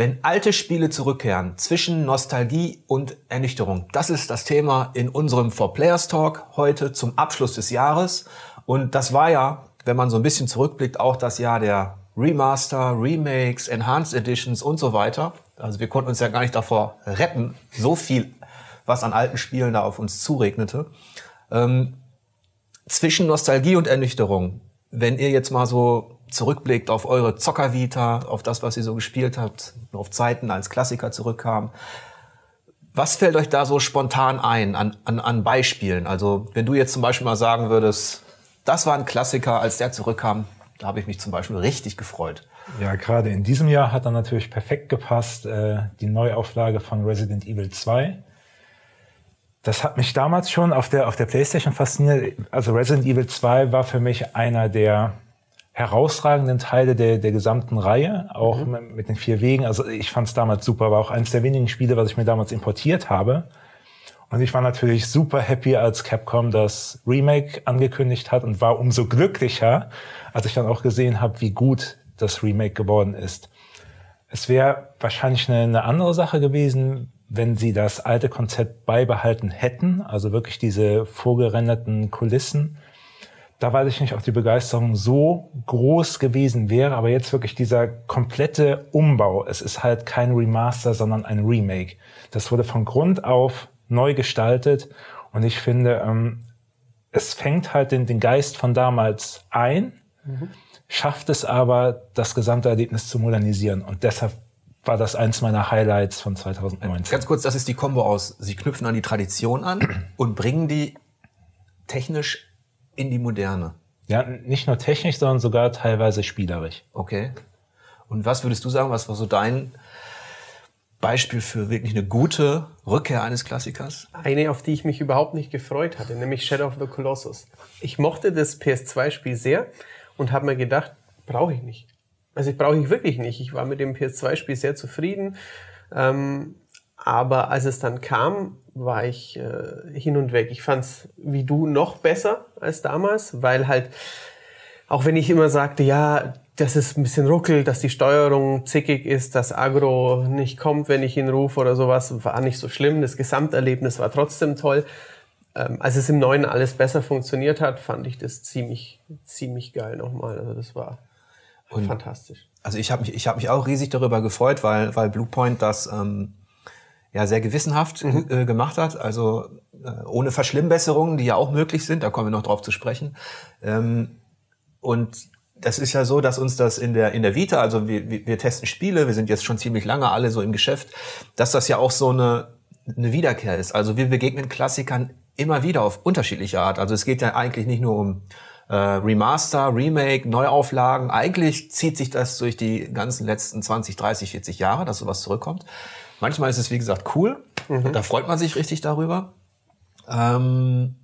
Wenn alte Spiele zurückkehren, zwischen Nostalgie und Ernüchterung. Das ist das Thema in unserem For Players Talk heute zum Abschluss des Jahres. Und das war ja, wenn man so ein bisschen zurückblickt, auch das Jahr der Remaster, Remakes, Enhanced Editions und so weiter. Also wir konnten uns ja gar nicht davor retten, so viel, was an alten Spielen da auf uns zuregnete. Ähm, zwischen Nostalgie und Ernüchterung, wenn ihr jetzt mal so zurückblickt auf eure Zockervita, auf das, was ihr so gespielt habt, auf Zeiten als Klassiker zurückkam. Was fällt euch da so spontan ein an, an, an Beispielen? Also wenn du jetzt zum Beispiel mal sagen würdest, das war ein Klassiker, als der zurückkam, da habe ich mich zum Beispiel richtig gefreut. Ja, gerade in diesem Jahr hat er natürlich perfekt gepasst, äh, die Neuauflage von Resident Evil 2. Das hat mich damals schon auf der, auf der Playstation fasziniert. Also Resident Evil 2 war für mich einer der herausragenden Teile der, der gesamten Reihe, auch mhm. mit den vier Wegen. Also ich fand es damals super, war auch eines der wenigen Spiele, was ich mir damals importiert habe. Und ich war natürlich super happy, als Capcom das Remake angekündigt hat und war umso glücklicher, als ich dann auch gesehen habe, wie gut das Remake geworden ist. Es wäre wahrscheinlich eine, eine andere Sache gewesen, wenn sie das alte Konzept beibehalten hätten, also wirklich diese vorgerenderten Kulissen da weiß ich nicht, ob die Begeisterung so groß gewesen wäre, aber jetzt wirklich dieser komplette Umbau. Es ist halt kein Remaster, sondern ein Remake. Das wurde von Grund auf neu gestaltet und ich finde, ähm, es fängt halt den, den Geist von damals ein, mhm. schafft es aber, das gesamte Erlebnis zu modernisieren und deshalb war das eins meiner Highlights von 2019. Ganz kurz, das ist die Kombo aus, Sie knüpfen an die Tradition an und bringen die technisch in die Moderne. Ja, nicht nur technisch, sondern sogar teilweise spielerisch. Okay. Und was würdest du sagen, was war so dein Beispiel für wirklich eine gute Rückkehr eines Klassikers? Eine, auf die ich mich überhaupt nicht gefreut hatte, nämlich Shadow of the Colossus. Ich mochte das PS2-Spiel sehr und habe mir gedacht, brauche ich nicht. Also ich brauche ich wirklich nicht. Ich war mit dem PS2-Spiel sehr zufrieden. Ähm, aber als es dann kam, war ich äh, hin und weg. Ich fand's wie du noch besser als damals, weil halt, auch wenn ich immer sagte, ja, dass es ein bisschen ruckelt, dass die Steuerung zickig ist, dass Agro nicht kommt, wenn ich ihn rufe oder sowas, war nicht so schlimm. Das Gesamterlebnis war trotzdem toll. Ähm, als es im Neuen alles besser funktioniert hat, fand ich das ziemlich, ziemlich geil nochmal. Also das war und fantastisch. Also ich habe mich, ich habe mich auch riesig darüber gefreut, weil, weil Bluepoint das ähm, ja sehr gewissenhaft mhm. äh, gemacht hat, also äh, ohne Verschlimmbesserungen, die ja auch möglich sind, da kommen wir noch drauf zu sprechen. Ähm, und das ist ja so, dass uns das in der in der Vita, also wir, wir testen Spiele, wir sind jetzt schon ziemlich lange alle so im Geschäft, dass das ja auch so eine eine Wiederkehr ist. Also wir begegnen Klassikern immer wieder auf unterschiedliche Art. Also es geht ja eigentlich nicht nur um äh, Remaster, Remake, Neuauflagen. Eigentlich zieht sich das durch die ganzen letzten 20, 30, 40 Jahre, dass sowas zurückkommt. Manchmal ist es, wie gesagt, cool. Mhm. Da freut man sich richtig darüber. Ähm,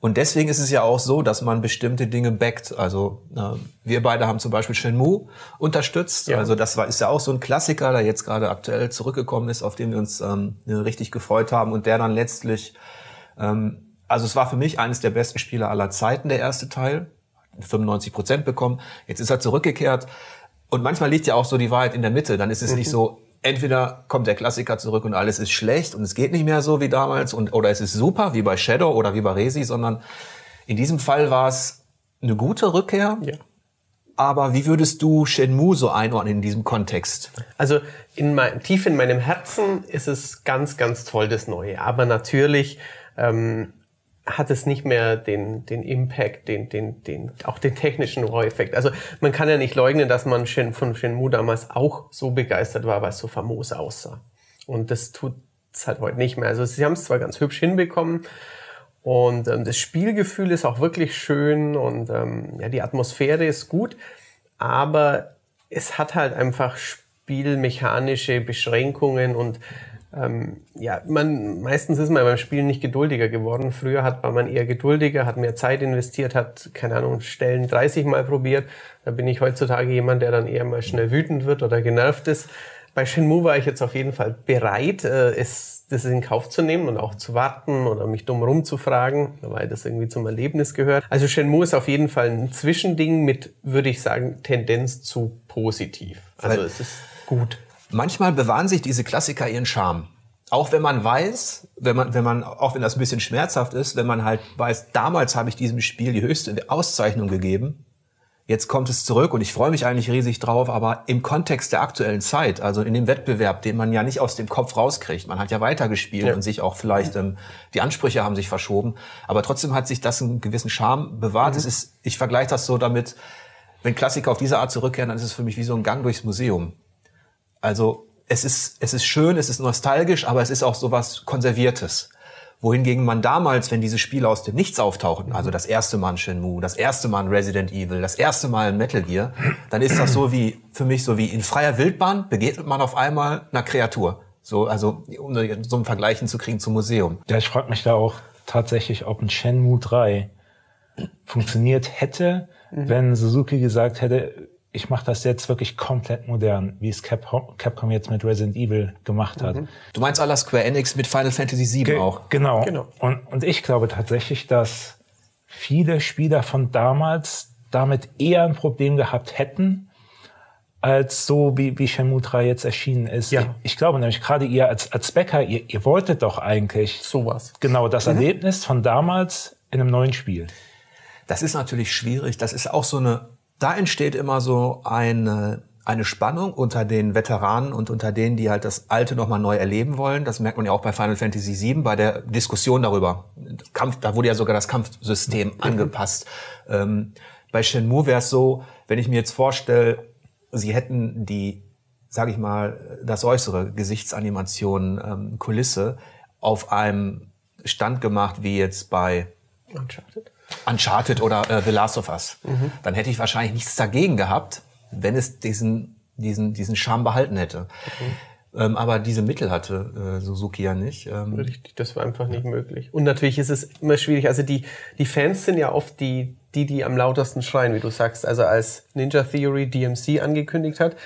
und deswegen ist es ja auch so, dass man bestimmte Dinge backt. Also äh, wir beide haben zum Beispiel Shenmue unterstützt. Ja. Also das war ist ja auch so ein Klassiker, der jetzt gerade aktuell zurückgekommen ist, auf den wir uns ähm, richtig gefreut haben und der dann letztlich, ähm, also es war für mich eines der besten Spiele aller Zeiten, der erste Teil, 95 Prozent bekommen. Jetzt ist er zurückgekehrt. Und manchmal liegt ja auch so die Wahrheit in der Mitte. Dann ist es mhm. nicht so, entweder kommt der Klassiker zurück und alles ist schlecht und es geht nicht mehr so wie damals und oder es ist super wie bei Shadow oder wie bei Resi, sondern in diesem Fall war es eine gute Rückkehr. Ja. Aber wie würdest du Shenmue so einordnen in diesem Kontext? Also in mein, tief in meinem Herzen ist es ganz, ganz toll, das Neue. Aber natürlich ähm, hat es nicht mehr den, den Impact, den, den, den, auch den technischen Wow-Effekt. Also man kann ja nicht leugnen, dass man von Shenmue damals auch so begeistert war, weil es so famos aussah. Und das tut es halt heute nicht mehr. Also sie haben es zwar ganz hübsch hinbekommen und ähm, das Spielgefühl ist auch wirklich schön und ähm, ja, die Atmosphäre ist gut, aber es hat halt einfach spielmechanische Beschränkungen und ähm, ja, man, meistens ist man beim Spielen nicht geduldiger geworden. Früher hat, war man eher geduldiger, hat mehr Zeit investiert, hat, keine Ahnung, Stellen 30 Mal probiert. Da bin ich heutzutage jemand, der dann eher mal schnell wütend wird oder genervt ist. Bei Shenmue war ich jetzt auf jeden Fall bereit, äh, es, das in Kauf zu nehmen und auch zu warten oder mich dumm rumzufragen, weil das irgendwie zum Erlebnis gehört. Also Shenmue ist auf jeden Fall ein Zwischending mit, würde ich sagen, Tendenz zu positiv. Also es ist gut. Manchmal bewahren sich diese Klassiker ihren Charme. Auch wenn man weiß, wenn man, wenn man, auch wenn das ein bisschen schmerzhaft ist, wenn man halt weiß, damals habe ich diesem Spiel die höchste Auszeichnung gegeben, Jetzt kommt es zurück und ich freue mich eigentlich riesig drauf, aber im Kontext der aktuellen Zeit, also in dem Wettbewerb, den man ja nicht aus dem Kopf rauskriegt, man hat ja weitergespielt ja. und sich auch vielleicht, ähm, die Ansprüche haben sich verschoben, aber trotzdem hat sich das einen gewissen Charme bewahrt. Mhm. Es ist, ich vergleiche das so damit, wenn Klassiker auf diese Art zurückkehren, dann ist es für mich wie so ein Gang durchs Museum. Also es ist, es ist schön, es ist nostalgisch, aber es ist auch sowas Konserviertes wohingegen man damals, wenn diese Spiele aus dem Nichts auftauchten, also das erste Mal ein Shenmue, das erste Mal ein Resident Evil, das erste Mal ein Metal Gear, dann ist das so wie, für mich so wie in freier Wildbahn begegnet man auf einmal einer Kreatur. So, also, um so einen Vergleichen zu kriegen zum Museum. Ja, ich frage mich da auch tatsächlich, ob ein Shenmue 3 funktioniert hätte, mhm. wenn Suzuki gesagt hätte, ich mache das jetzt wirklich komplett modern, wie es Capcom, jetzt mit Resident Evil gemacht hat. Mhm. Du meinst aller Square Enix mit Final Fantasy VII Ge auch? Genau. genau. Und, und ich glaube tatsächlich, dass viele Spieler von damals damit eher ein Problem gehabt hätten, als so wie, wie Shenmue 3 jetzt erschienen ist. Ja. Ich, ich glaube nämlich gerade ihr als, als Bäcker, ihr, ihr wolltet doch eigentlich sowas. Genau das mhm. Erlebnis von damals in einem neuen Spiel. Das ist natürlich schwierig. Das ist auch so eine da entsteht immer so eine, eine Spannung unter den Veteranen und unter denen, die halt das Alte nochmal neu erleben wollen. Das merkt man ja auch bei Final Fantasy VII, bei der Diskussion darüber. Kampf, da wurde ja sogar das Kampfsystem mhm. angepasst. Ähm, bei Shenmue wäre es so, wenn ich mir jetzt vorstelle, sie hätten die, sage ich mal, das äußere Gesichtsanimation, ähm, Kulisse auf einem Stand gemacht, wie jetzt bei Uncharted. Uncharted oder äh, The Last of Us, mhm. dann hätte ich wahrscheinlich nichts dagegen gehabt, wenn es diesen, diesen, diesen Charme behalten hätte. Mhm. Ähm, aber diese Mittel hatte äh, Suzuki ja nicht. Ähm. Richtig, das war einfach nicht möglich. Und natürlich ist es immer schwierig. Also die, die Fans sind ja oft die, die, die am lautesten schreien, wie du sagst. Also als Ninja Theory DMC angekündigt hat,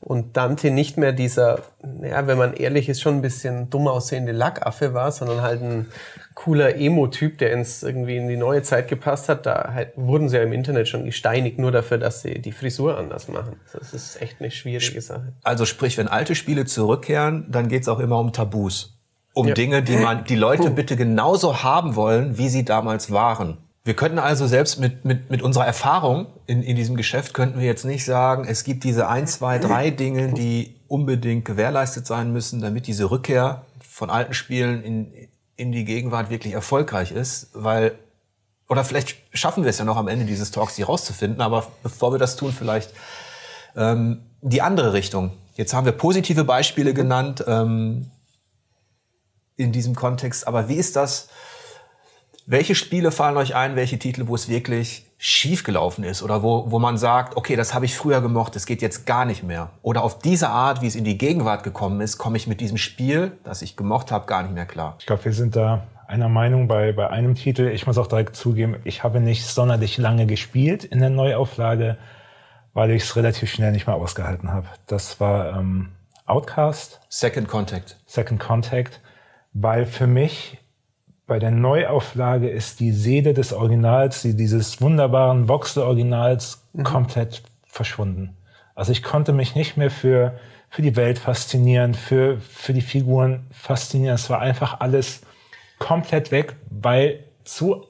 und Dante nicht mehr dieser, ja, wenn man ehrlich ist, schon ein bisschen dumm aussehende Lackaffe war, sondern halt ein cooler Emo-Typ, der ins irgendwie in die neue Zeit gepasst hat. Da halt, wurden sie ja im Internet schon gesteinigt, nur dafür, dass sie die Frisur anders machen. Das ist echt eine schwierige Sache. Also sprich, wenn alte Spiele zurückkehren, dann geht's auch immer um Tabus. Um ja. Dinge, die man, die Leute bitte genauso haben wollen, wie sie damals waren. Wir könnten also selbst mit, mit, mit unserer Erfahrung in, in diesem Geschäft könnten wir jetzt nicht sagen, es gibt diese ein, zwei, drei Dinge, die unbedingt gewährleistet sein müssen, damit diese Rückkehr von alten Spielen in, in die Gegenwart wirklich erfolgreich ist, weil oder vielleicht schaffen wir es ja noch am Ende dieses Talks, die rauszufinden, aber bevor wir das tun, vielleicht ähm, die andere Richtung. Jetzt haben wir positive Beispiele genannt ähm, in diesem Kontext, aber wie ist das? Welche Spiele fallen euch ein, welche Titel, wo es wirklich schief gelaufen ist oder wo, wo man sagt, okay, das habe ich früher gemocht, das geht jetzt gar nicht mehr. Oder auf diese Art, wie es in die Gegenwart gekommen ist, komme ich mit diesem Spiel, das ich gemocht habe, gar nicht mehr klar. Ich glaube, wir sind da einer Meinung bei, bei einem Titel. Ich muss auch direkt zugeben, ich habe nicht sonderlich lange gespielt in der Neuauflage, weil ich es relativ schnell nicht mehr ausgehalten habe. Das war ähm, Outcast. Second Contact. Second Contact, weil für mich bei der Neuauflage ist die Seele des Originals, die, dieses wunderbaren Voxel-Originals, mhm. komplett verschwunden. Also ich konnte mich nicht mehr für, für die Welt faszinieren, für, für die Figuren faszinieren. Es war einfach alles komplett weg, weil zu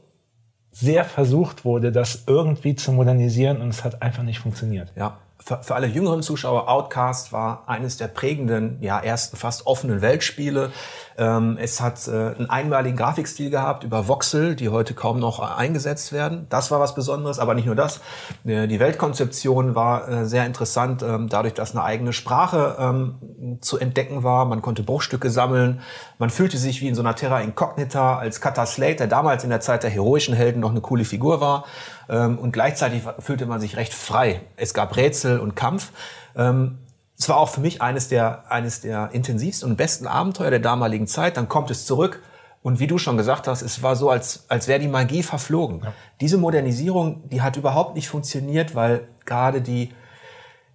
sehr versucht wurde, das irgendwie zu modernisieren und es hat einfach nicht funktioniert. Ja, für, für alle jüngeren Zuschauer, Outcast war eines der prägenden, ja, ersten fast offenen Weltspiele. Ähm, es hat äh, einen einmaligen Grafikstil gehabt über Voxel, die heute kaum noch eingesetzt werden. Das war was Besonderes, aber nicht nur das. Äh, die Weltkonzeption war äh, sehr interessant, ähm, dadurch, dass eine eigene Sprache ähm, zu entdecken war. Man konnte Bruchstücke sammeln. Man fühlte sich wie in so einer Terra Incognita als Kata Slate, der damals in der Zeit der heroischen Helden noch eine coole Figur war. Und gleichzeitig fühlte man sich recht frei. Es gab Rätsel und Kampf. Es war auch für mich eines der, eines der intensivsten und besten Abenteuer der damaligen Zeit. Dann kommt es zurück. Und wie du schon gesagt hast, es war so, als, als wäre die Magie verflogen. Ja. Diese Modernisierung, die hat überhaupt nicht funktioniert, weil gerade die,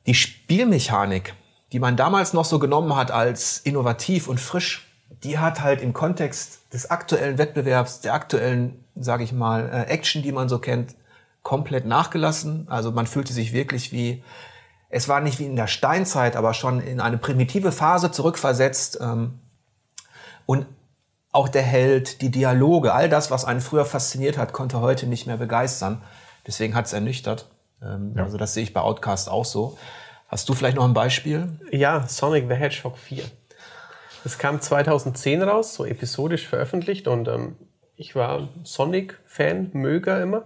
die Spielmechanik, die man damals noch so genommen hat als innovativ und frisch, die hat halt im Kontext des aktuellen Wettbewerbs, der aktuellen, sage ich mal, äh, Action, die man so kennt, komplett nachgelassen. Also man fühlte sich wirklich wie, es war nicht wie in der Steinzeit, aber schon in eine primitive Phase zurückversetzt. Ähm, und auch der Held, die Dialoge, all das, was einen früher fasziniert hat, konnte heute nicht mehr begeistern. Deswegen hat es ernüchtert. Ähm, ja. Also das sehe ich bei Outcast auch so. Hast du vielleicht noch ein Beispiel? Ja, Sonic the Hedgehog 4. Das kam 2010 raus, so episodisch veröffentlicht und ähm, ich war Sonic-Fan, Möger immer.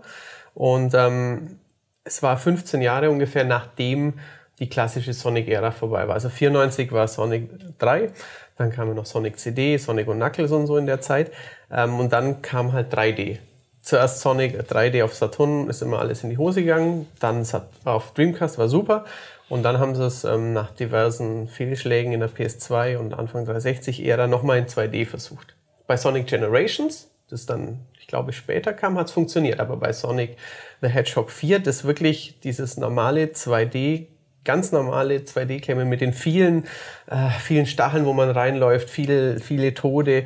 Und ähm, es war 15 Jahre ungefähr nachdem die klassische Sonic-Ära vorbei war. Also 94 war Sonic 3, dann kam noch Sonic CD, Sonic und Knuckles und so in der Zeit. Ähm, und dann kam halt 3D. Zuerst Sonic 3D auf Saturn ist immer alles in die Hose gegangen, dann auf Dreamcast war super und dann haben sie es ähm, nach diversen Fehlschlägen in der PS2 und Anfang 360-Ära nochmal in 2D versucht. Bei Sonic Generations, das dann, ich glaube, später kam, hat es funktioniert, aber bei Sonic the Hedgehog 4, das wirklich dieses normale 2D ganz normale 2D-Kämme mit den vielen, äh, vielen Stacheln, wo man reinläuft, viele, viele Tode.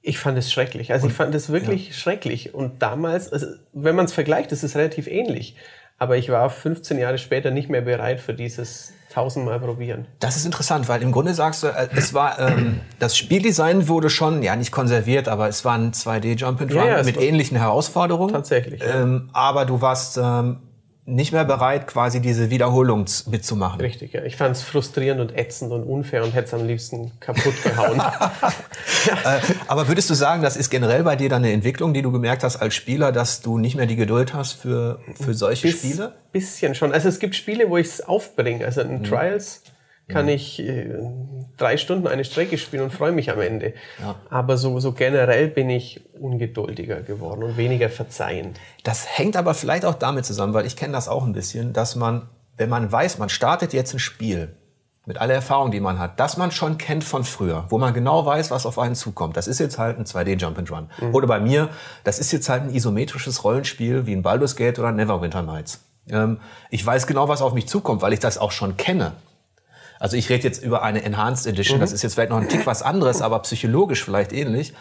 Ich fand es schrecklich. Also und, ich fand es wirklich ja. schrecklich. Und damals, also wenn man es vergleicht, ist es relativ ähnlich. Aber ich war 15 Jahre später nicht mehr bereit für dieses tausendmal probieren. Das ist interessant, weil im Grunde sagst du, äh, es war ähm, das Spieldesign wurde schon ja nicht konserviert, aber es war ein 2D Jump and Run ja, ja, mit ähnlichen Herausforderungen. Tatsächlich. Ähm, aber du warst ähm, nicht mehr bereit, quasi diese Wiederholung mitzumachen. Richtig, ja. Ich fand es frustrierend und ätzend und unfair und hätte es am liebsten kaputt gehauen. ja. äh, aber würdest du sagen, das ist generell bei dir dann eine Entwicklung, die du gemerkt hast als Spieler, dass du nicht mehr die Geduld hast für, für solche Bis, Spiele? Bisschen schon. Also es gibt Spiele, wo ich es aufbringe. Also in mhm. Trials kann ja. ich äh, drei Stunden eine Strecke spielen und freue mich am Ende. Ja. Aber so, so generell bin ich ungeduldiger geworden und weniger verzeihend. Das hängt aber vielleicht auch damit zusammen, weil ich kenne das auch ein bisschen, dass man, wenn man weiß, man startet jetzt ein Spiel mit aller Erfahrung, die man hat, dass man schon kennt von früher, wo man genau weiß, was auf einen zukommt. Das ist jetzt halt ein 2D Jump and Run. Mhm. Oder bei mir, das ist jetzt halt ein isometrisches Rollenspiel wie ein Baldur's Gate oder Neverwinter Nights. Ähm, ich weiß genau, was auf mich zukommt, weil ich das auch schon kenne. Also ich rede jetzt über eine Enhanced Edition. Mhm. Das ist jetzt vielleicht noch ein Tick was anderes, aber psychologisch vielleicht ähnlich.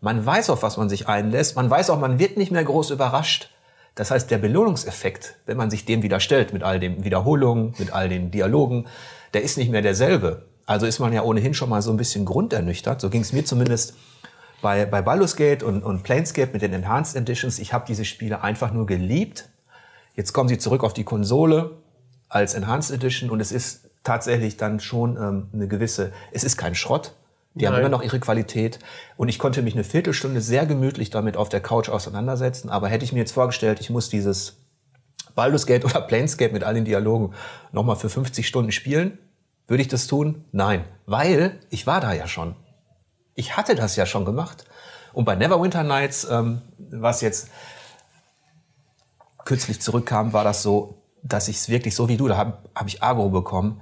Man weiß, auf was man sich einlässt. Man weiß auch, man wird nicht mehr groß überrascht. Das heißt, der Belohnungseffekt, wenn man sich dem wieder stellt, mit all den Wiederholungen, mit all den Dialogen, der ist nicht mehr derselbe. Also ist man ja ohnehin schon mal so ein bisschen grundernüchtert. So ging es mir zumindest bei, bei Baldur's Gate und, und Planescape mit den Enhanced Editions. Ich habe diese Spiele einfach nur geliebt. Jetzt kommen sie zurück auf die Konsole als Enhanced Edition und es ist tatsächlich dann schon ähm, eine gewisse, es ist kein Schrott, die Nein. haben immer noch ihre Qualität. Und ich konnte mich eine Viertelstunde sehr gemütlich damit auf der Couch auseinandersetzen. Aber hätte ich mir jetzt vorgestellt, ich muss dieses Baldur's Gate oder Planescape mit all den Dialogen nochmal für 50 Stunden spielen, würde ich das tun? Nein. Weil ich war da ja schon. Ich hatte das ja schon gemacht. Und bei Neverwinter Nights, ähm, was jetzt kürzlich zurückkam, war das so, dass ich es wirklich so wie du, da habe hab ich Agro bekommen.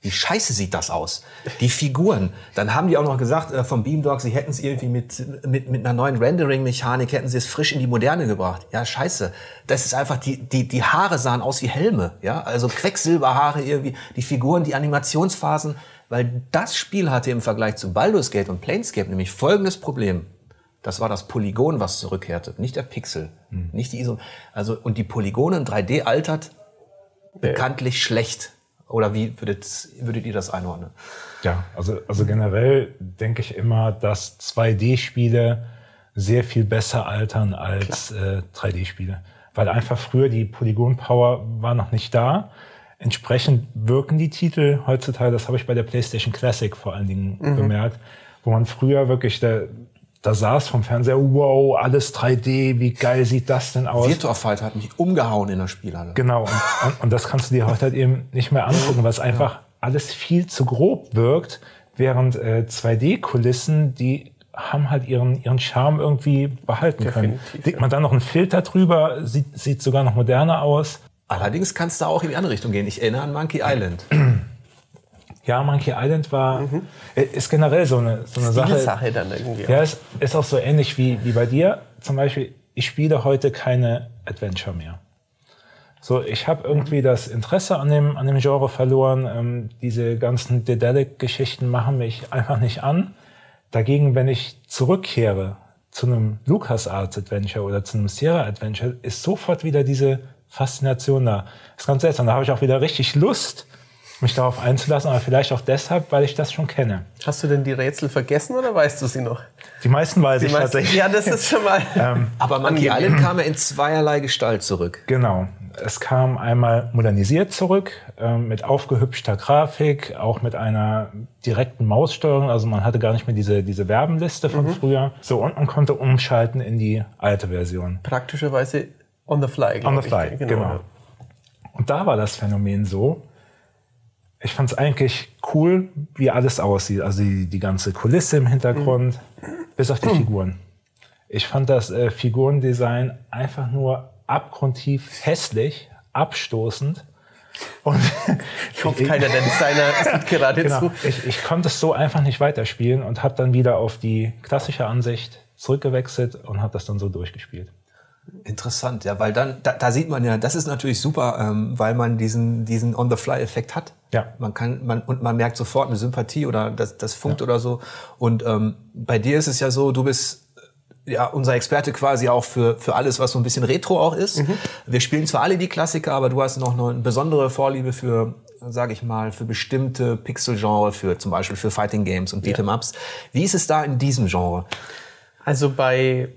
Wie scheiße sieht das aus? Die Figuren. Dann haben die auch noch gesagt äh, vom Beamdog, sie hätten es irgendwie mit, mit, mit einer neuen Rendering-Mechanik, hätten sie es frisch in die Moderne gebracht. Ja, scheiße. Das ist einfach, die, die, die Haare sahen aus wie Helme. Ja, also Quecksilberhaare irgendwie. Die Figuren, die Animationsphasen. Weil das Spiel hatte im Vergleich zu Baldur's Gate und Planescape nämlich folgendes Problem. Das war das Polygon, was zurückkehrte, nicht der Pixel, hm. nicht die ISO. Also, und die Polygone in 3D altert bekanntlich schlecht. Oder wie würdet, würdet ihr das einordnen? Ja, also, also generell denke ich immer, dass 2D-Spiele sehr viel besser altern als äh, 3D-Spiele. Weil einfach früher die Polygon-Power war noch nicht da. Entsprechend wirken die Titel heutzutage, das habe ich bei der PlayStation Classic vor allen Dingen mhm. bemerkt, wo man früher wirklich, der, da saß vom Fernseher, wow, alles 3D, wie geil sieht das denn aus? Virtua Fighter hat mich umgehauen in der Spielhalle. Genau, und, und, und das kannst du dir heute halt eben nicht mehr angucken, weil es einfach alles viel zu grob wirkt, während äh, 2D-Kulissen, die haben halt ihren, ihren Charme irgendwie behalten Definitiv, können. Legt man dann noch einen Filter drüber, sieht, sieht sogar noch moderner aus. Allerdings kannst du auch in die andere Richtung gehen. Ich erinnere an Monkey Island. Ja, Monkey Island war, mhm. Äh, ist generell so eine, so eine Sache. Sache dann irgendwie. Ja, ist, ist auch so ähnlich wie, wie bei dir. Zum Beispiel, ich spiele heute keine Adventure mehr. So, ich habe irgendwie das Interesse an dem, an dem Genre verloren. Ähm, diese ganzen Dedelic-Geschichten machen mich einfach nicht an. Dagegen, wenn ich zurückkehre zu einem LucasArts Adventure oder zu einem Sierra Adventure, ist sofort wieder diese Faszination da. Das ist ganz seltsam. Da habe ich auch wieder richtig Lust, mich darauf einzulassen, aber vielleicht auch deshalb, weil ich das schon kenne. Hast du denn die Rätsel vergessen oder weißt du sie noch? Die meisten weiß die ich meisten, tatsächlich. Ja, das ist schon mal. ähm, aber Monkey Island kam ja in zweierlei Gestalt zurück. Genau. Es kam einmal modernisiert zurück, äh, mit aufgehübschter Grafik, auch mit einer direkten Maussteuerung. Also man hatte gar nicht mehr diese, diese Werbenliste von mhm. früher. So, und man konnte umschalten in die alte Version. Praktischerweise on the fly. On the fly, genau. genau. Und da war das Phänomen so, ich fand es eigentlich cool, wie alles aussieht. Also die, die ganze Kulisse im Hintergrund, mhm. bis auf die Figuren. Ich fand das äh, Figurendesign einfach nur abgrundtief hässlich, abstoßend. Und ich hoffe, keiner der Designer sieht gerade genau, zu. Ich, ich konnte es so einfach nicht weiterspielen und habe dann wieder auf die klassische Ansicht zurückgewechselt und habe das dann so durchgespielt. Interessant, ja, weil dann, da, da sieht man ja, das ist natürlich super, ähm, weil man diesen, diesen On-the-Fly-Effekt hat. Ja. Man kann, man, und man merkt sofort eine Sympathie oder das, das funkt ja. oder so. Und ähm, bei dir ist es ja so, du bist ja unser Experte quasi auch für, für alles, was so ein bisschen Retro auch ist. Mhm. Wir spielen zwar alle die Klassiker, aber du hast noch eine besondere Vorliebe für, sage ich mal, für bestimmte Pixel-Genre, für zum Beispiel für Fighting Games und Beat'em-Ups. Ja. Wie ist es da in diesem Genre? Also bei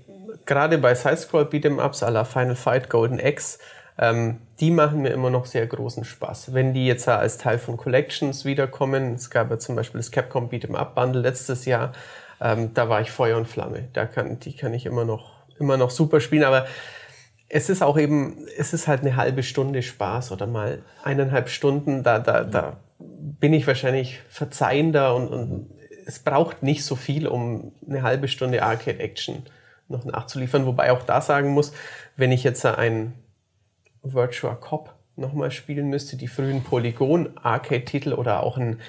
gerade bei Sidescroll Beat'em-Ups à la Final Fight Golden X, ähm, die machen mir immer noch sehr großen Spaß. Wenn die jetzt als Teil von Collections wiederkommen, es gab ja zum Beispiel das Capcom Beat'em-Up Bundle letztes Jahr, ähm, da war ich Feuer und Flamme. Da kann, die kann ich immer noch, immer noch super spielen, aber es ist auch eben, es ist halt eine halbe Stunde Spaß oder mal eineinhalb Stunden, da, da, da bin ich wahrscheinlich verzeihender und, und es braucht nicht so viel, um eine halbe Stunde Arcade Action noch nachzuliefern. Wobei auch da sagen muss, wenn ich jetzt ein Virtua Cop nochmal spielen müsste, die frühen Polygon-Arcade-Titel oder auch ein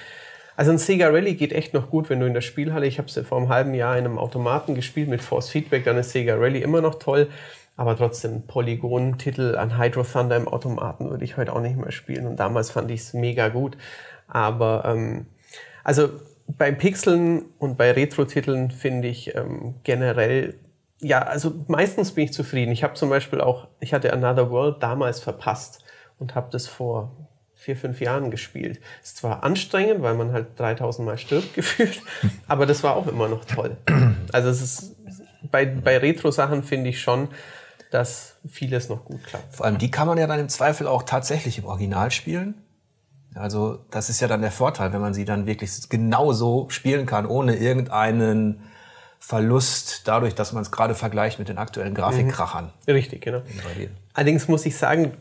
also ein Sega Rally geht echt noch gut, wenn du in der Spielhalle, ich habe es vor einem halben Jahr in einem Automaten gespielt mit Force Feedback, dann ist Sega Rally immer noch toll. Aber trotzdem, Polygon-Titel an Hydro Thunder im Automaten würde ich heute auch nicht mehr spielen. Und damals fand ich es mega gut. Aber ähm, also bei Pixeln und bei Retro-Titeln finde ich ähm, generell ja, also meistens bin ich zufrieden. Ich habe zum Beispiel auch, ich hatte Another World damals verpasst und habe das vor vier, fünf Jahren gespielt. Ist zwar anstrengend, weil man halt 3000 Mal stirbt gefühlt, aber das war auch immer noch toll. Also es ist, bei, bei Retro-Sachen finde ich schon, dass vieles noch gut klappt. Vor allem die kann man ja dann im Zweifel auch tatsächlich im Original spielen. Also das ist ja dann der Vorteil, wenn man sie dann wirklich genauso spielen kann, ohne irgendeinen Verlust dadurch, dass man es gerade vergleicht mit den aktuellen Grafikkrachern. Mhm. Richtig, genau. Allerdings muss ich sagen,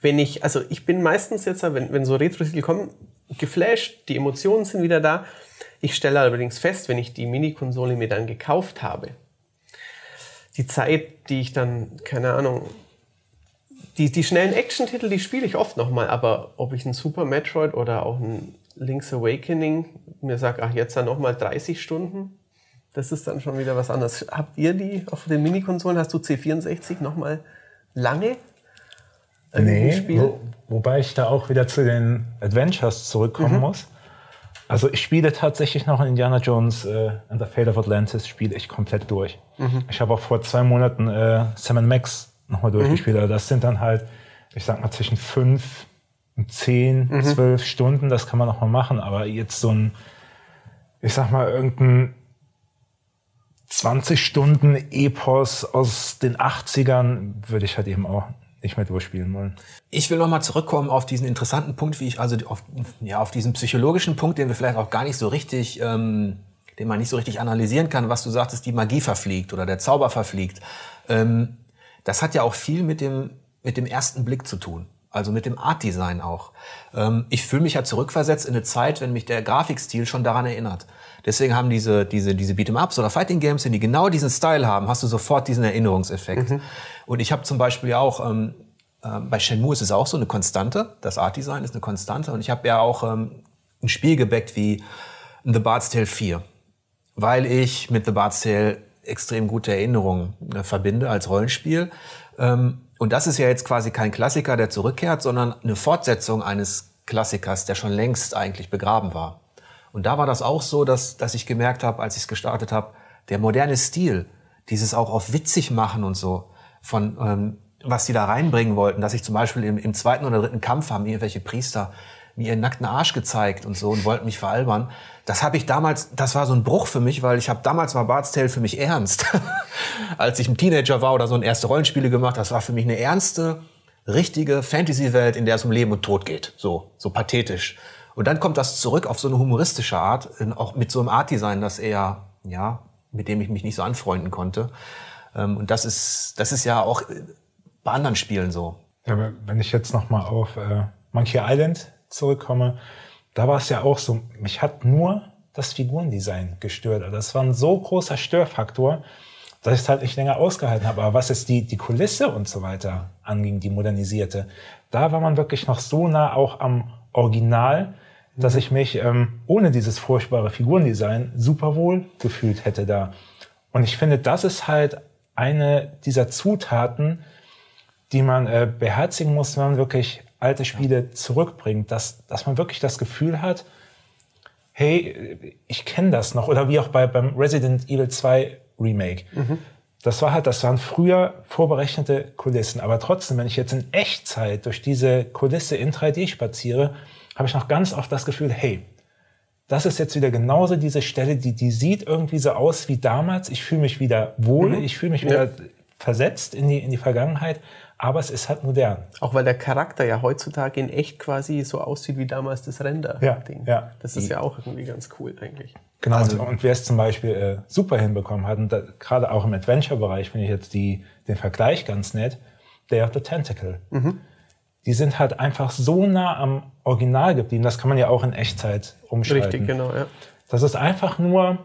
wenn ich, also ich bin meistens jetzt, wenn, wenn so Retro-Titel kommen, geflasht, die Emotionen sind wieder da. Ich stelle allerdings fest, wenn ich die Mini-Konsole mir dann gekauft habe, die Zeit, die ich dann, keine Ahnung, die, die schnellen Action-Titel, die spiele ich oft nochmal, aber ob ich ein Super Metroid oder auch ein Link's Awakening mir sage, ach, jetzt dann nochmal 30 Stunden, das ist dann schon wieder was anderes. Habt ihr die auf den Minikonsolen? Hast du C64 nochmal lange nee? Wo, wobei ich da auch wieder zu den Adventures zurückkommen mhm. muss. Also ich spiele tatsächlich noch Indiana Jones äh, and the Fate of Atlantis spiele ich komplett durch. Mhm. Ich habe auch vor zwei Monaten äh, Sam Max nochmal durchgespielt. Mhm. Also das sind dann halt, ich sag mal, zwischen fünf und zehn, mhm. zwölf Stunden. Das kann man noch mal machen. Aber jetzt so ein, ich sag mal, irgendein 20 Stunden Epos aus den 80ern würde ich halt eben auch nicht mehr durchspielen wollen. Ich will nochmal zurückkommen auf diesen interessanten Punkt, wie ich also auf, ja, auf diesen psychologischen Punkt, den wir vielleicht auch gar nicht so richtig, ähm, den man nicht so richtig analysieren kann, was du sagtest, die Magie verfliegt oder der Zauber verfliegt. Ähm, das hat ja auch viel mit dem, mit dem ersten Blick zu tun. Also mit dem Art-Design auch. Ähm, ich fühle mich ja zurückversetzt in eine Zeit, wenn mich der Grafikstil schon daran erinnert. Deswegen haben diese, diese, diese Beat'em-Ups oder Fighting Games, wenn die genau diesen Style haben, hast du sofort diesen Erinnerungseffekt. Mhm. Und ich habe zum Beispiel auch, ähm, äh, bei Shenmue ist es auch so eine Konstante, das Art-Design ist eine Konstante. Und ich habe ja auch ähm, ein Spiel gebackt wie The Bard's Tale 4, weil ich mit The Bard's Tale extrem gute Erinnerungen äh, verbinde als Rollenspiel. Ähm, und das ist ja jetzt quasi kein Klassiker, der zurückkehrt, sondern eine Fortsetzung eines Klassikers, der schon längst eigentlich begraben war. Und da war das auch so, dass, dass ich gemerkt habe, als ich es gestartet habe, der moderne Stil, dieses auch auf witzig machen und so, von ähm, was die da reinbringen wollten, dass ich zum Beispiel im, im zweiten oder dritten Kampf haben irgendwelche Priester mir ihren nackten Arsch gezeigt und so und wollten mich veralbern. Das habe ich damals, das war so ein Bruch für mich, weil ich habe damals war Bart's Tale für mich ernst. Als ich ein Teenager war oder so ein erste Rollenspiele gemacht, das war für mich eine ernste, richtige Fantasy-Welt, in der es um Leben und Tod geht. So, so pathetisch. Und dann kommt das zurück auf so eine humoristische Art, auch mit so einem Art-Design, das eher, ja, mit dem ich mich nicht so anfreunden konnte. Ähm, und das ist, das ist ja auch bei anderen Spielen so. Ja, wenn ich jetzt nochmal auf äh, Monkey Island zurückkomme, da war es ja auch so, mich hat nur das Figurendesign gestört. Also das war ein so großer Störfaktor, dass ich es halt nicht länger ausgehalten habe. Aber was jetzt die, die Kulisse und so weiter anging, die modernisierte, da war man wirklich noch so nah auch am Original, dass ich mich ähm, ohne dieses furchtbare Figurendesign super wohl gefühlt hätte da. Und ich finde, das ist halt eine dieser Zutaten, die man äh, beherzigen muss, wenn man wirklich alte Spiele zurückbringt, dass, dass man wirklich das Gefühl hat, hey, ich kenne das noch. Oder wie auch bei, beim Resident Evil 2 Remake. Mhm. Das war halt, das waren früher vorberechnete Kulissen. Aber trotzdem, wenn ich jetzt in Echtzeit durch diese Kulisse in 3D spaziere, habe ich noch ganz oft das Gefühl, hey, das ist jetzt wieder genauso diese Stelle, die, die sieht irgendwie so aus wie damals. Ich fühle mich wieder wohl, mhm. ich fühle mich wieder ja. versetzt in die, in die Vergangenheit, aber es ist halt modern. Auch weil der Charakter ja heutzutage in echt quasi so aussieht wie damals das Render-Ding. Ja, ja. Das ist ja auch irgendwie ganz cool eigentlich. Genau, also, und wer es zum Beispiel äh, super hinbekommen hat, und gerade auch im Adventure-Bereich finde ich jetzt die, den Vergleich ganz nett, Day of the Tentacle. Mhm. Die sind halt einfach so nah am Original geblieben, das kann man ja auch in Echtzeit umschalten. Richtig, genau, ja. Das ist einfach nur,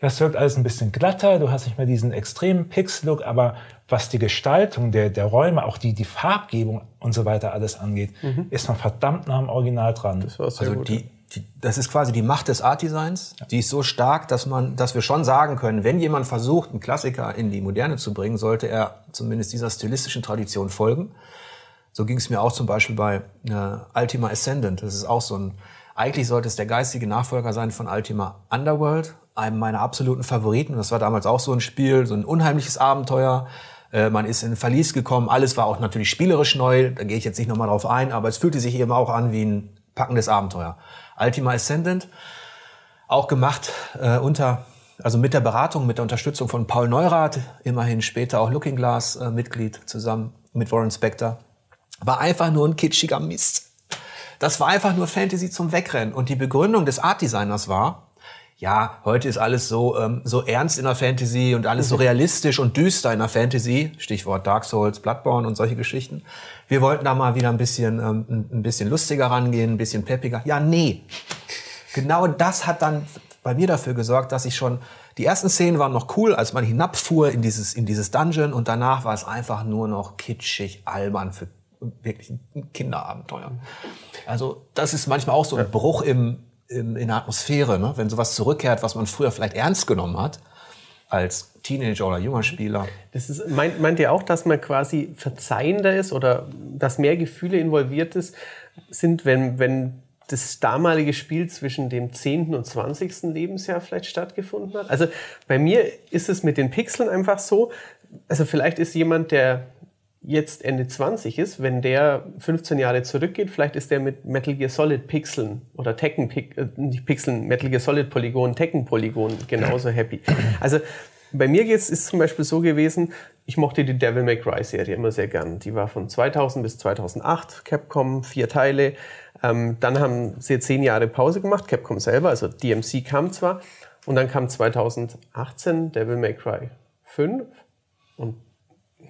das wirkt alles ein bisschen glatter, du hast nicht mehr diesen extremen Pixel-Look, aber was die Gestaltung der, der Räume, auch die, die Farbgebung und so weiter alles angeht, mhm. ist man verdammt nah am Original dran. Das war sehr also gut, die, die, das ist quasi die Macht des Art Designs. Ja. Die ist so stark, dass man, dass wir schon sagen können, wenn jemand versucht, einen Klassiker in die Moderne zu bringen, sollte er zumindest dieser stilistischen Tradition folgen. So ging es mir auch zum Beispiel bei äh, Ultima Ascendant. Das ist auch so ein, eigentlich sollte es der geistige Nachfolger sein von Ultima Underworld, einem meiner absoluten Favoriten. Das war damals auch so ein Spiel, so ein unheimliches Abenteuer. Äh, man ist in Verlies gekommen. Alles war auch natürlich spielerisch neu. Da gehe ich jetzt nicht nochmal drauf ein, aber es fühlte sich eben auch an wie ein packendes Abenteuer. Ultima Ascendant, auch gemacht äh, unter, also mit der Beratung, mit der Unterstützung von Paul Neurath, immerhin später auch Looking Glass äh, Mitglied zusammen mit Warren Spector. War einfach nur ein kitschiger Mist. Das war einfach nur Fantasy zum Wegrennen. Und die Begründung des Art Designers war, ja, heute ist alles so, ähm, so ernst in der Fantasy und alles so mhm. realistisch und düster in der Fantasy. Stichwort Dark Souls, Bloodborne und solche Geschichten. Wir wollten da mal wieder ein bisschen, ähm, ein bisschen lustiger rangehen, ein bisschen peppiger. Ja, nee. Genau das hat dann bei mir dafür gesorgt, dass ich schon, die ersten Szenen waren noch cool, als man hinabfuhr in dieses, in dieses Dungeon und danach war es einfach nur noch kitschig, albern für wirklich ein Kinderabenteuer. Also das ist manchmal auch so ein Bruch im, in, in der Atmosphäre, ne? wenn sowas zurückkehrt, was man früher vielleicht ernst genommen hat, als Teenager oder junger Spieler. Ist, meint, meint ihr auch, dass man quasi verzeihender ist oder dass mehr Gefühle involviert ist, sind, wenn, wenn das damalige Spiel zwischen dem 10. und 20. Lebensjahr vielleicht stattgefunden hat? Also bei mir ist es mit den Pixeln einfach so, also vielleicht ist jemand, der jetzt Ende 20 ist, wenn der 15 Jahre zurückgeht, vielleicht ist der mit Metal Gear Solid Pixeln oder Tekken, äh, nicht Pixeln, Metal Gear Solid Polygon, Tekken Polygon genauso happy. Also bei mir geht's, ist zum Beispiel so gewesen, ich mochte die Devil May Cry Serie immer sehr gern. Die war von 2000 bis 2008, Capcom, vier Teile. Ähm, dann haben sie zehn Jahre Pause gemacht, Capcom selber, also DMC kam zwar. Und dann kam 2018 Devil May Cry 5 und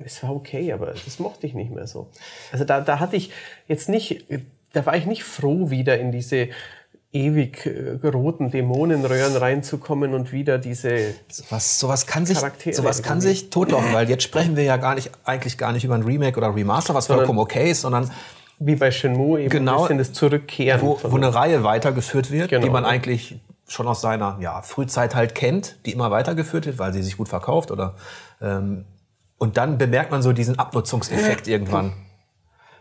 es war okay, aber das mochte ich nicht mehr so. Also da, da hatte ich jetzt nicht, da war ich nicht froh, wieder in diese ewig äh, roten Dämonenröhren reinzukommen und wieder diese sowas, sowas kann sich sowas kann sich totlochen, weil jetzt sprechen wir ja gar nicht eigentlich gar nicht über ein Remake oder Remaster, was sondern, vollkommen okay ist, sondern wie bei Shenmue eben genau, ein bisschen das Zurückkehren, wo, wo eine Reihe weitergeführt wird, genau. die man eigentlich schon aus seiner ja, Frühzeit halt kennt, die immer weitergeführt wird, weil sie sich gut verkauft oder ähm, und dann bemerkt man so diesen Abnutzungseffekt irgendwann.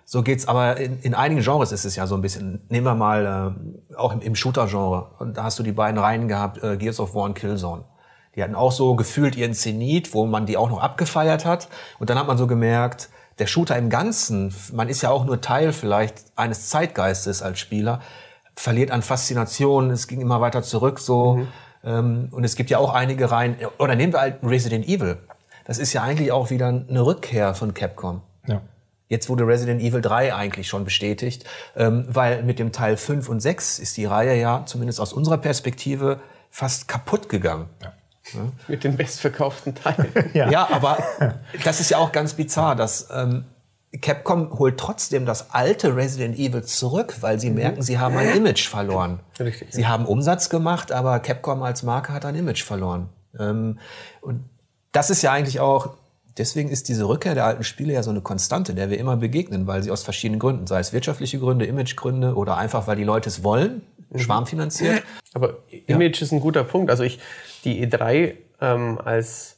So geht's aber in, in einigen Genres ist es ja so ein bisschen. Nehmen wir mal äh, auch im, im Shooter-Genre. Und da hast du die beiden Reihen gehabt, äh, Gears of War und Killzone. Die hatten auch so gefühlt ihren Zenit, wo man die auch noch abgefeiert hat. Und dann hat man so gemerkt, der Shooter im Ganzen, man ist ja auch nur Teil vielleicht eines Zeitgeistes als Spieler, verliert an Faszination, es ging immer weiter zurück so. Mhm. Ähm, und es gibt ja auch einige Reihen, oder nehmen wir halt Resident Evil. Das ist ja eigentlich auch wieder eine Rückkehr von Capcom. Ja. Jetzt wurde Resident Evil 3 eigentlich schon bestätigt, ähm, weil mit dem Teil 5 und 6 ist die Reihe ja, zumindest aus unserer Perspektive, fast kaputt gegangen. Ja. Ja. Mit den bestverkauften Teilen. ja. ja. aber das ist ja auch ganz bizarr, dass ähm, Capcom holt trotzdem das alte Resident Evil zurück, weil sie mhm. merken, sie haben ein Image verloren. Richtig. Sie ja. haben Umsatz gemacht, aber Capcom als Marke hat ein Image verloren. Ähm, und das ist ja eigentlich auch, deswegen ist diese Rückkehr der alten Spiele ja so eine Konstante, der wir immer begegnen, weil sie aus verschiedenen Gründen, sei es wirtschaftliche Gründe, Imagegründe oder einfach, weil die Leute es wollen, mhm. schwarmfinanziert. Aber Image ja. ist ein guter Punkt. Also ich, die E3 ähm, als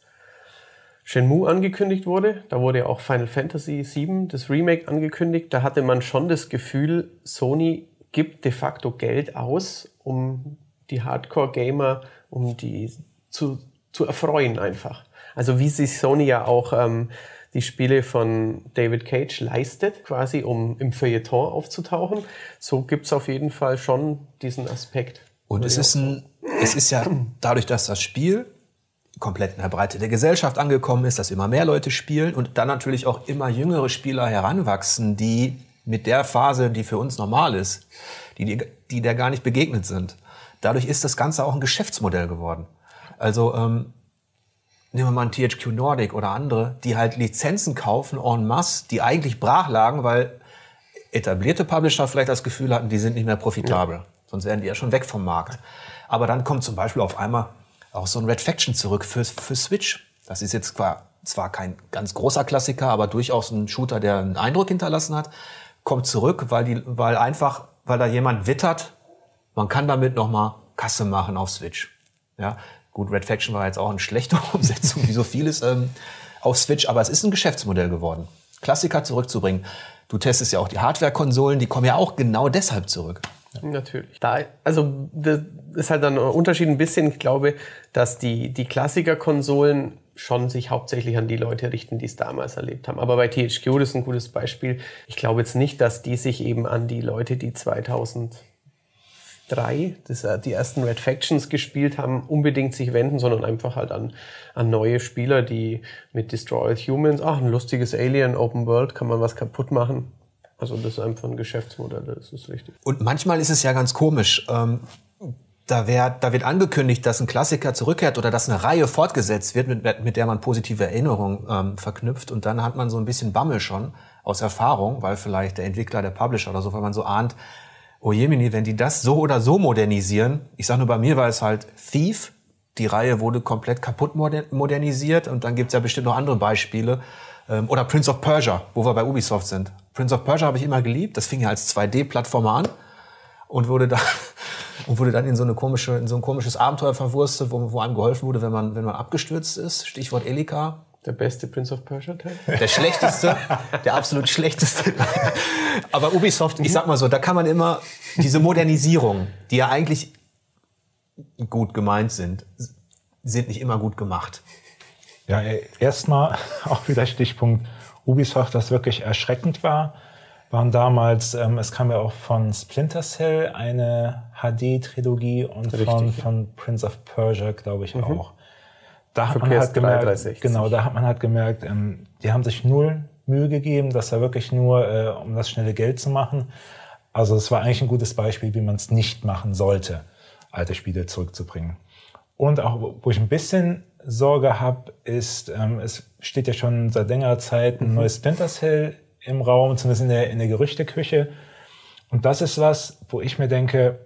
Shenmue angekündigt wurde. Da wurde auch Final Fantasy VII, das Remake, angekündigt. Da hatte man schon das Gefühl, Sony gibt de facto Geld aus, um die Hardcore-Gamer, um die zu, zu erfreuen einfach. Also wie sich Sony ja auch ähm, die Spiele von David Cage leistet, quasi um im Feuilleton aufzutauchen. So gibt's auf jeden Fall schon diesen Aspekt. Und es ist, ein, es ist ja dadurch, dass das Spiel komplett in der Breite der Gesellschaft angekommen ist, dass immer mehr Leute spielen und dann natürlich auch immer jüngere Spieler heranwachsen, die mit der Phase, die für uns normal ist, die, die, die der gar nicht begegnet sind. Dadurch ist das Ganze auch ein Geschäftsmodell geworden. Also ähm, nehmen wir mal ein THQ Nordic oder andere, die halt Lizenzen kaufen en masse, die eigentlich brach lagen, weil etablierte Publisher vielleicht das Gefühl hatten, die sind nicht mehr profitabel. Ja. Sonst wären die ja schon weg vom Markt. Aber dann kommt zum Beispiel auf einmal auch so ein Red Faction zurück für, für Switch. Das ist jetzt zwar, zwar kein ganz großer Klassiker, aber durchaus ein Shooter, der einen Eindruck hinterlassen hat. Kommt zurück, weil, die, weil einfach, weil da jemand wittert, man kann damit nochmal Kasse machen auf Switch. Ja, gut, Red Faction war jetzt auch eine schlechte Umsetzung, wie so vieles ähm, auf Switch, aber es ist ein Geschäftsmodell geworden. Klassiker zurückzubringen. Du testest ja auch die Hardware-Konsolen, die kommen ja auch genau deshalb zurück. Natürlich. Da, also das ist halt dann ein Unterschied ein bisschen. Ich glaube, dass die, die Klassiker-Konsolen schon sich hauptsächlich an die Leute richten, die es damals erlebt haben. Aber bei THQ, das ist ein gutes Beispiel. Ich glaube jetzt nicht, dass die sich eben an die Leute, die 2003 das, äh, die ersten Red Factions gespielt haben, unbedingt sich wenden, sondern einfach halt an, an neue Spieler, die mit Destroyed Humans, ach, ein lustiges Alien, Open World, kann man was kaputt machen also das ist einfach ein Geschäftsmodell, das ist richtig. Und manchmal ist es ja ganz komisch. Ähm, da, wär, da wird angekündigt, dass ein Klassiker zurückkehrt oder dass eine Reihe fortgesetzt wird, mit, mit der man positive Erinnerungen ähm, verknüpft. Und dann hat man so ein bisschen Bammel schon aus Erfahrung, weil vielleicht der Entwickler, der Publisher oder so, weil man so ahnt, oh Jemini, wenn die das so oder so modernisieren, ich sag nur, bei mir war es halt Thief, die Reihe wurde komplett kaputt modernisiert und dann gibt's ja bestimmt noch andere Beispiele. Ähm, oder Prince of Persia, wo wir bei Ubisoft sind. Prince of Persia habe ich immer geliebt. Das fing ja als 2D-Plattformer an und wurde dann und wurde dann in so eine komische in so ein komisches Abenteuer verwurstet, wo, wo einem geholfen wurde, wenn man wenn man abgestürzt ist. Stichwort Elika. Der beste Prince of Persia Teil? Der schlechteste, der absolut schlechteste. Aber Ubisoft, ich sag mal so, da kann man immer diese Modernisierung, die ja eigentlich gut gemeint sind, sind nicht immer gut gemacht. Ja, erstmal auch wieder Stichpunkt Ubisoft, das wirklich erschreckend war, waren damals, ähm, es kam ja auch von Splinter Cell eine HD-Trilogie und von, von Prince of Persia, glaube ich, mhm. auch. Da hat man halt gemerkt, 360. genau, da hat man halt gemerkt, ähm, die haben sich null Mühe gegeben, das war wirklich nur, äh, um das schnelle Geld zu machen. Also es war eigentlich ein gutes Beispiel, wie man es nicht machen sollte, alte Spiele zurückzubringen. Und auch, wo ich ein bisschen Sorge habe, ist, ähm, es steht ja schon seit längerer Zeit ein mhm. neues Splinter Cell im Raum, zumindest in der, in der Gerüchteküche. Und das ist was, wo ich mir denke,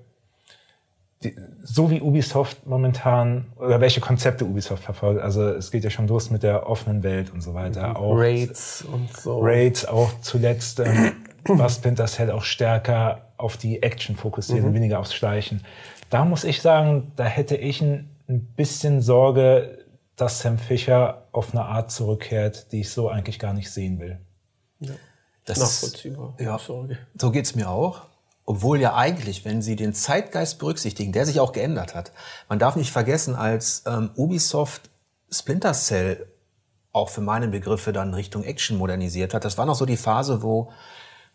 die, so wie Ubisoft momentan, oder welche Konzepte Ubisoft verfolgt, also es geht ja schon los mit der offenen Welt und so weiter. Mhm. Auch Raids und so. Raids auch zuletzt, ähm, war Splinter Cell auch stärker auf die Action fokussiert mhm. und weniger aufs Schleichen. Da muss ich sagen, da hätte ich ein, ein bisschen Sorge, dass Sam Fischer auf eine Art zurückkehrt, die ich so eigentlich gar nicht sehen will. Ja. Das Nachvollziehbar. Ist, ja, Sorge. so geht's mir auch. Obwohl ja eigentlich, wenn Sie den Zeitgeist berücksichtigen, der sich auch geändert hat, man darf nicht vergessen, als ähm, Ubisoft Splinter Cell auch für meine Begriffe dann Richtung Action modernisiert hat. Das war noch so die Phase, wo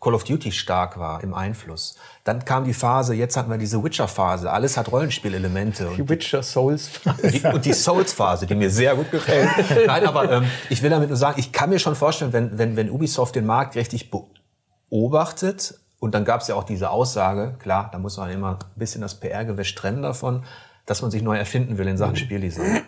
Call of Duty stark war im Einfluss. Dann kam die Phase, jetzt hatten wir diese Witcher-Phase. Alles hat Rollenspielelemente. Die Witcher Souls-Phase. Und die Souls-Phase, die mir sehr gut gefällt. Nein, aber ähm, ich will damit nur sagen, ich kann mir schon vorstellen, wenn, wenn, wenn Ubisoft den Markt richtig beobachtet, und dann gab es ja auch diese Aussage, klar, da muss man immer ein bisschen das PR-Gewäsch trennen davon, dass man sich neu erfinden will in Sachen Spieldesign.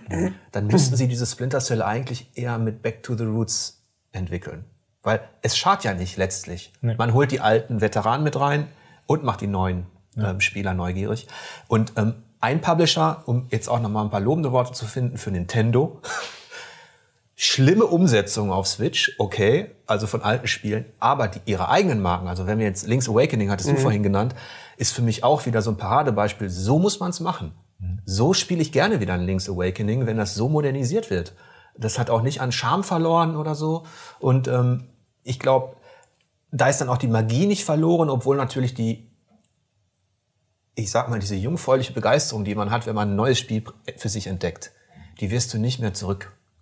Dann müssten sie dieses Splinter Cell eigentlich eher mit Back to the Roots entwickeln. Weil es schadet ja nicht letztlich. Nee. Man holt die alten Veteranen mit rein und macht die neuen ja. ähm, Spieler neugierig. Und ähm, ein Publisher, um jetzt auch nochmal ein paar lobende Worte zu finden, für Nintendo. Schlimme Umsetzung auf Switch, okay, also von alten Spielen, aber die, ihre eigenen Marken, also wenn wir jetzt Link's Awakening, hattest mhm. du vorhin genannt, ist für mich auch wieder so ein Paradebeispiel. So muss man es machen. Mhm. So spiele ich gerne wieder ein Link's Awakening, wenn das so modernisiert wird. Das hat auch nicht an Charme verloren oder so. Und ähm, ich glaube, da ist dann auch die Magie nicht verloren, obwohl natürlich die, ich sag mal, diese jungfräuliche Begeisterung, die man hat, wenn man ein neues Spiel für sich entdeckt, die wirst du nicht mehr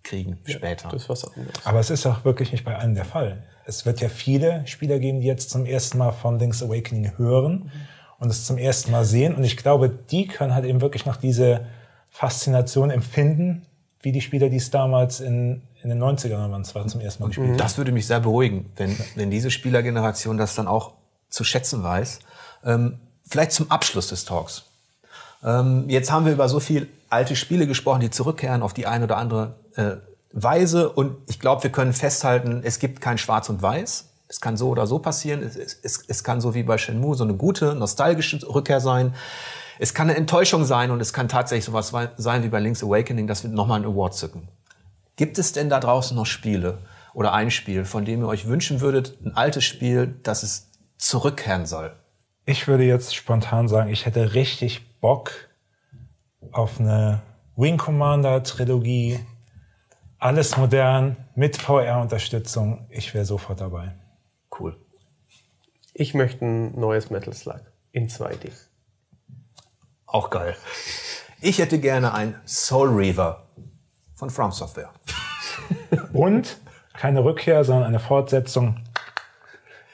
zurückkriegen ja, später. Das ist was anderes. Aber es ist auch wirklich nicht bei allen der Fall. Es wird ja viele Spieler geben, die jetzt zum ersten Mal von Link's Awakening hören mhm. und es zum ersten Mal sehen. Und ich glaube, die können halt eben wirklich noch diese Faszination empfinden, wie die Spieler, die es damals in, in den 90ern waren, zwar zum ersten Mal gespielt haben. Das würde mich sehr beruhigen, wenn, wenn diese Spielergeneration das dann auch zu schätzen weiß. Ähm, vielleicht zum Abschluss des Talks. Ähm, jetzt haben wir über so viel alte Spiele gesprochen, die zurückkehren auf die eine oder andere äh, Weise. Und ich glaube, wir können festhalten, es gibt kein Schwarz und Weiß. Es kann so oder so passieren. Es, es, es kann so wie bei Shenmue so eine gute, nostalgische Rückkehr sein. Es kann eine Enttäuschung sein und es kann tatsächlich sowas sein wie bei Link's Awakening, dass wir nochmal einen Award zücken. Gibt es denn da draußen noch Spiele oder ein Spiel, von dem ihr euch wünschen würdet, ein altes Spiel, dass es zurückkehren soll? Ich würde jetzt spontan sagen, ich hätte richtig Bock auf eine Wing Commander Trilogie. Alles modern, mit VR-Unterstützung. Ich wäre sofort dabei. Cool. Ich möchte ein neues Metal Slug in 2D. Auch geil. Ich hätte gerne ein Soul Reaver von From Software. Und keine Rückkehr, sondern eine Fortsetzung.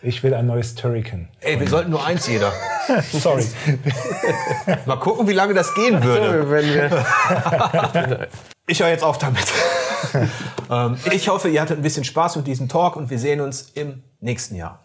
Ich will ein neues Turrican. Ey, wir sollten nur eins jeder. Sorry. Mal gucken, wie lange das gehen würde. So, wenn wir ich höre jetzt auf damit. Ähm, ich hoffe, ihr hattet ein bisschen Spaß mit diesem Talk und wir sehen uns im nächsten Jahr.